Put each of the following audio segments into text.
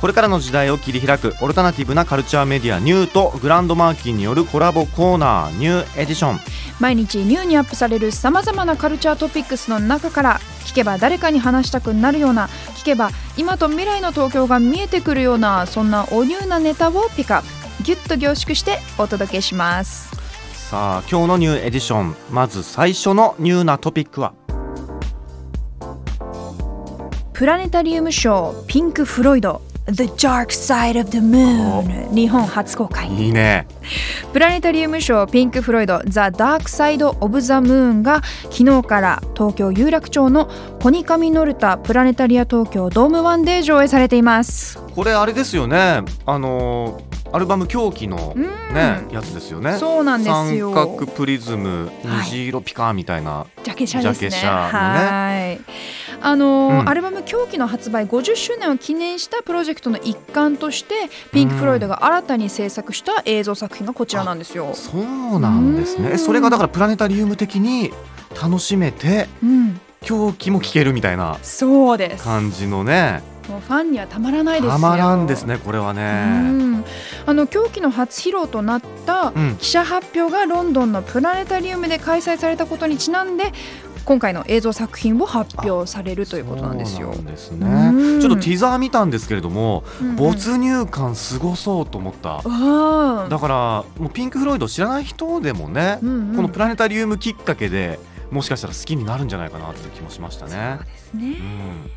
これからの時代を切り開くオルタナティブなカルチャーメディアニューとグランドマーキーによるコラボコーナーニューエディション。毎日ニューにアップされるさまざまなカルチャートピックスの中から聞けば誰かに話したくなるような聞けば今と未来の東京が見えてくるようなそんなおニューなネタをピックアップギュッと凝縮してお届けします。さあ今日のニューエディションまず最初のニューなトピックは？プラネタリウムショーピンク・フロイド The Dark Side of the Moon 日本初公開。いいね。プラネタリウムショーピンク・フロイドザ・ダークサイド・オブ・ザ・ムーンが昨日から東京有楽町のコニカミノルタプラネタリア東京ドームワンで上映されています。これあれですよね。あのーアルバム狂気のうん。ねやつですよね。そうなんですよ。三角プリズムはい。虹色ピカみたいな、ジャケ写ですね。ジャケ写のね。はい。あのーうん。アルバム狂気の発売50周年を記念したプロジェクトの一環としてピンク・フロイドが新たに制作した映像作品がこちらなんですよ。そうなんですうん。ねえそれがだからプラネタリウム的に楽しめてうん、狂気も聴けるみたいなそうです。感じのねもうファンにはたまらないですよ。たまらんですねこれはうねん、あの狂気の初披露となったうん。記者発表がロンドンのプラネタリウムで開催されたことにちなんで今回の映像作品を発表されるということなんですよ。ですね。うん。ちょっとティザー見たんですけれども、うんうん。没入感すごそうと思った、だからもうピンク・フロイド知らない人でもね、うんうん。このプラネタリウムきっかけでもしかしたら好きになるんじゃないかなという気もしましたねそう。ですねうん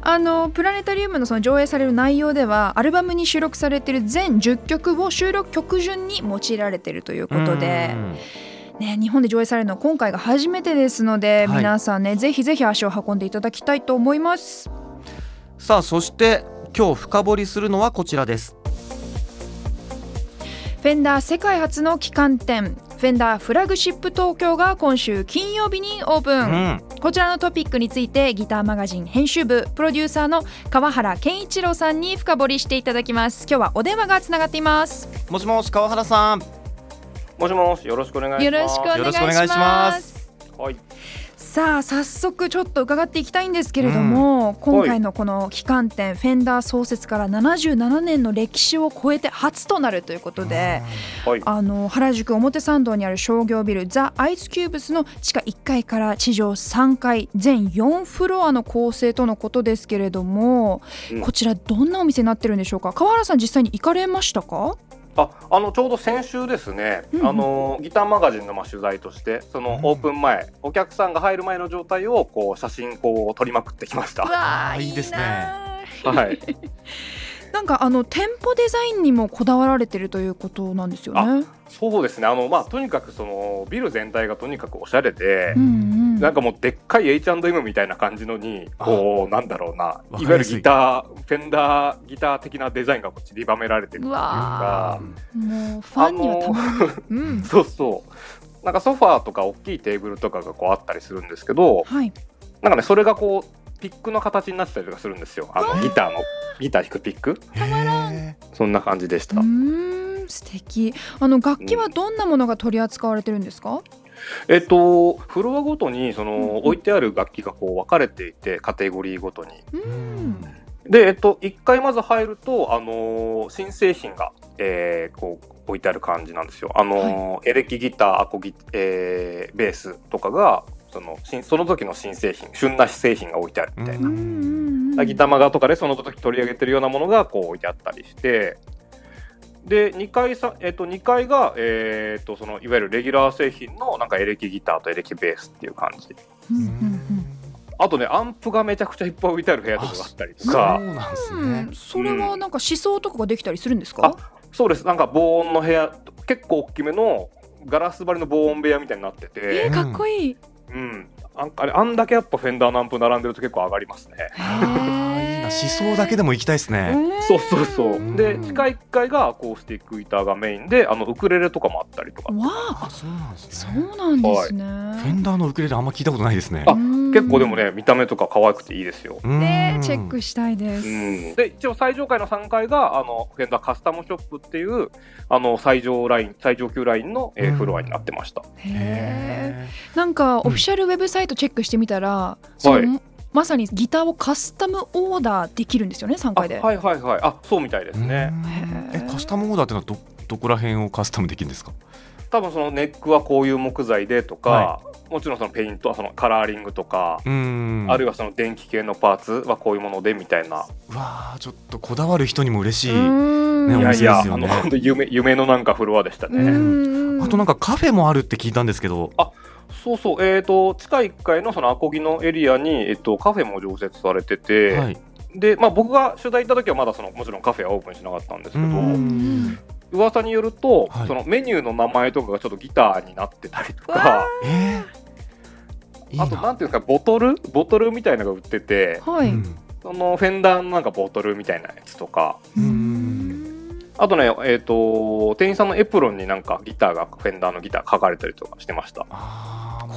あのプラネタリウムのその上映される内容ではアルバムに収録されている全10曲を収録曲順に用いられているということでう、んね、日本で上映されるのは今回が初めてですので、はい皆さんねぜひぜひ足を運んでいただきたいと思います。さあそして今日深掘りするのはこちらです。フェンダー世界初の旗艦店フェンダーフラグシップ東京が今週金曜日にオープン、うんこちらのトピックについてギターマガジン編集部プロデューサーの川原健一郎さんに深掘りしていただきます今日はお電話がつながっていますもしもし川原さん。もしもし、よろしくお願いします。よろしくお願いしますはい。さあ早速ちょっと伺っていきたいんですけれども、今回のこの旗艦店フェンダー創設から77年の歴史を超えて初となるということで、はい。あの原宿表参道にある商業ビルザ・アイスキューブスの地下1階から地上3階全4フロアの構成とのことですけれども、うん。こちらどんなお店になってるんでしょうか？川原さん実際に行かれましたか？あ、あのちょうど先週ですね、うんうんあのギターマガジンのまあ取材として、そのオープン前、お客さんが入る前の状態をこう写真こう撮りまくってきました。わあいいですねはい。なんかあの店舗デザインにもこだわられてるということなんですよね。そうですね。あのまあとにかくそのビル全体がとにかくおしゃれで。うんうんなんかもうでっかい H&M みたいな感じのにこうなんだろうないわゆるギターフェンダーギター的なデザインがこっちりばめられてるっていうかもうファンにはたまらない。うん、そうそう。なんかソファーとか大きいテーブルとかがこうあったりするんですけど、はい。なんかねそれがこうピックの形になってたりとかするんですよ。あのギターのギター弾くピック、へそんな感じでした。うーん素敵。あの楽器はどんなものが取り扱われてるんですか？えっとフロアごとにその、置いてある楽器がこう分かれていてカテゴリーごとに。でえっと一回まず入るとあのー新製品が、えーこう置いてある感じなんですよ。あのーエレキギターアコギ、えーベースとかがその新その時の新製品旬な製品が置いてあるみたいな。うんうんうん。ギターマガとかでその時取り上げてるようなものがこう置いてあったりしてで2階さ、えっと2階が、えっとそのいわゆるレギュラー製品のなんかエレキギターとエレキベースっていう感じうんうんあとねアンプがめちゃくちゃいっぱい置いてある部屋とかがあったりとそかうなんですうん。うねん。それはなんか思想とかができたりするんですか？そうですなんか防音の部屋結構大きめのガラス張りの防音部屋みたいになってて、えー、かっこいい。うん、ああれあんだけやっぱフェンダーのアンプ並んでると結構上がりますね。へーいいな思想だけでも行きたいですね。そうそうそうう。んで、地下1階がアコースティックギターがメインで、あの、ウクレレとかもあったりとか。わああそうなんですそね。うなんですね、フェンダーのウクレレあんま聞いたことないですね。あうん結構でもね、見た目とか可愛くていいですよ。ねチェックしたいです、うん、で一応最上階の3階があのフェンダーカスタムショップっていうあの最上ライン最上級ラインの、えーうんフロアになってました。へえんかオフィシャルウェブサイトチェックしてみたら、そのまさにギターをカスタムオーダーできるんですよね3あ階で、はいはいはいあそうみたいですね。へえーカスタムオーダーってのはどどこら辺をカスタムできるんですか？多分そのネックはこういう木材でとか、はもちろんそのペイントそのカラーリングとか、うん。あるいはその電気系のパーツはこういうものでみたいな。うわあちょっとこだわる人にも嬉しい。うんねおいやいや、店ですよねあの本当夢夢のなんかフロアでしたね。うんあとなんかカフェもあるって聞いたんですけど。そうそう、えっ、と、地下1階のそのアコギのエリアに、えっと、カフェも常設されてて、はい。で、まあ、僕が取材行った時はまだそのもちろんカフェはオープンしなかったんですけど、うん。噂によると、はい。そのメニューの名前とかがちょっとギターになってたりとわか、えー、あとなんていうんですかボトル？ボトルみたいなのが売ってて、はい、うん。そのフェンダーのなんかボトルみたいなやつとか、うん。あとね、えっ、と店員さんのエプロンになんかギターがフェンダーのギター書かれたりとかしてました。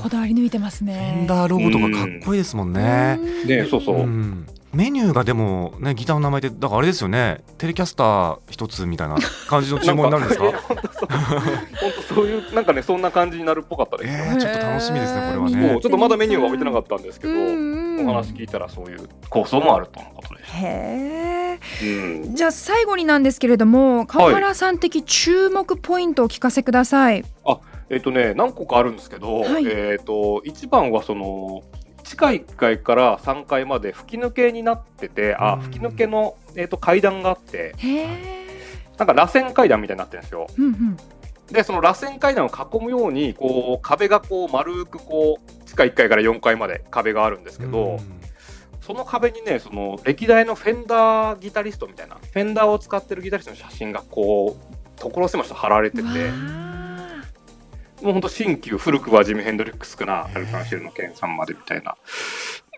こだわり抜いてますフねェンダーロゴとかかっこいいですもんね。うん。ね、そうそう。うん。メニューがでもねギターの名前ってだからあれですよね。テレキャスター一つみたいな感じの注文になるんですか？本当そういうなんかねそんな感じになるっぽかったです。よ。えー、ちょっと楽しみですねこれはそねうちょっとまだメニューは置いてなかったんですけど、うんお話聞いたらそういう構想もあるとのことです。へえうん、じゃあ最後になんですけれども川原さん的注目ポイントをお聞かせください、えっ、とね何個かあるんですけど、はい。えっ、と一番はその地下1階から3階まで吹き抜けになってて、あうん。吹き抜けのえっ、と階段があって、なんか螺旋階段みたいになってるんですよ。うんうん。でその螺旋階段を囲むようにこう壁がこう丸くこう地下1階から4階まで壁があるんですけど、その壁にねその歴代のフェンダーギタリストみたいなフェンダーを使ってるギタリストの写真がこう所狭しと貼られててもあうほんと新旧古くはジミ・ヘンドリックスからアルカンシェルのケンさんまでみたいな。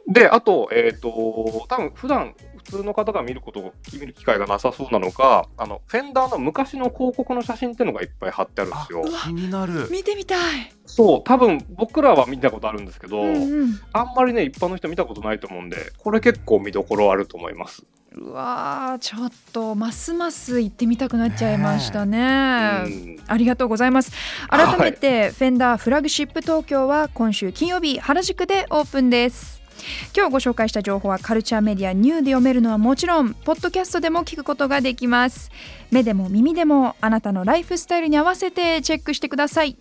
であとえっ、と多分普段普通の方が見ること見る機会がなさそうなのがあのフェンダーの昔の広告の写真っていうのがいっぱい貼ってあるんですよ。気になる見てみたい、そう多分僕らは見たことあるんですけど、うんうんあんまりね一般の人見たことないと思うんでこれ結構見どころあると思います。うわーちょっとますます行ってみたくなっちゃいましたね。うんありがとうございます。改めて、フェンダーフラグシップ東京は今週金曜日原宿でオープンです。今日ご紹介した情報はカルチャーメディアニューで読めるのはもちろんポッドキャストでも聞くことができます目でも耳でもあなたのライフスタイルに合わせてチェックしてください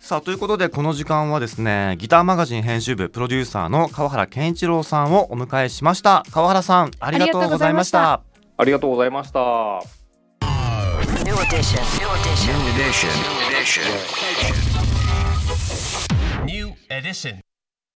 さあということでこの時間はですねギターマガジン編集部プロデューサーの川原健一郎さんをお迎えしました川原さんありがとうございましたありがとうございました。New edition. New edition. New edition. New edition. New edition.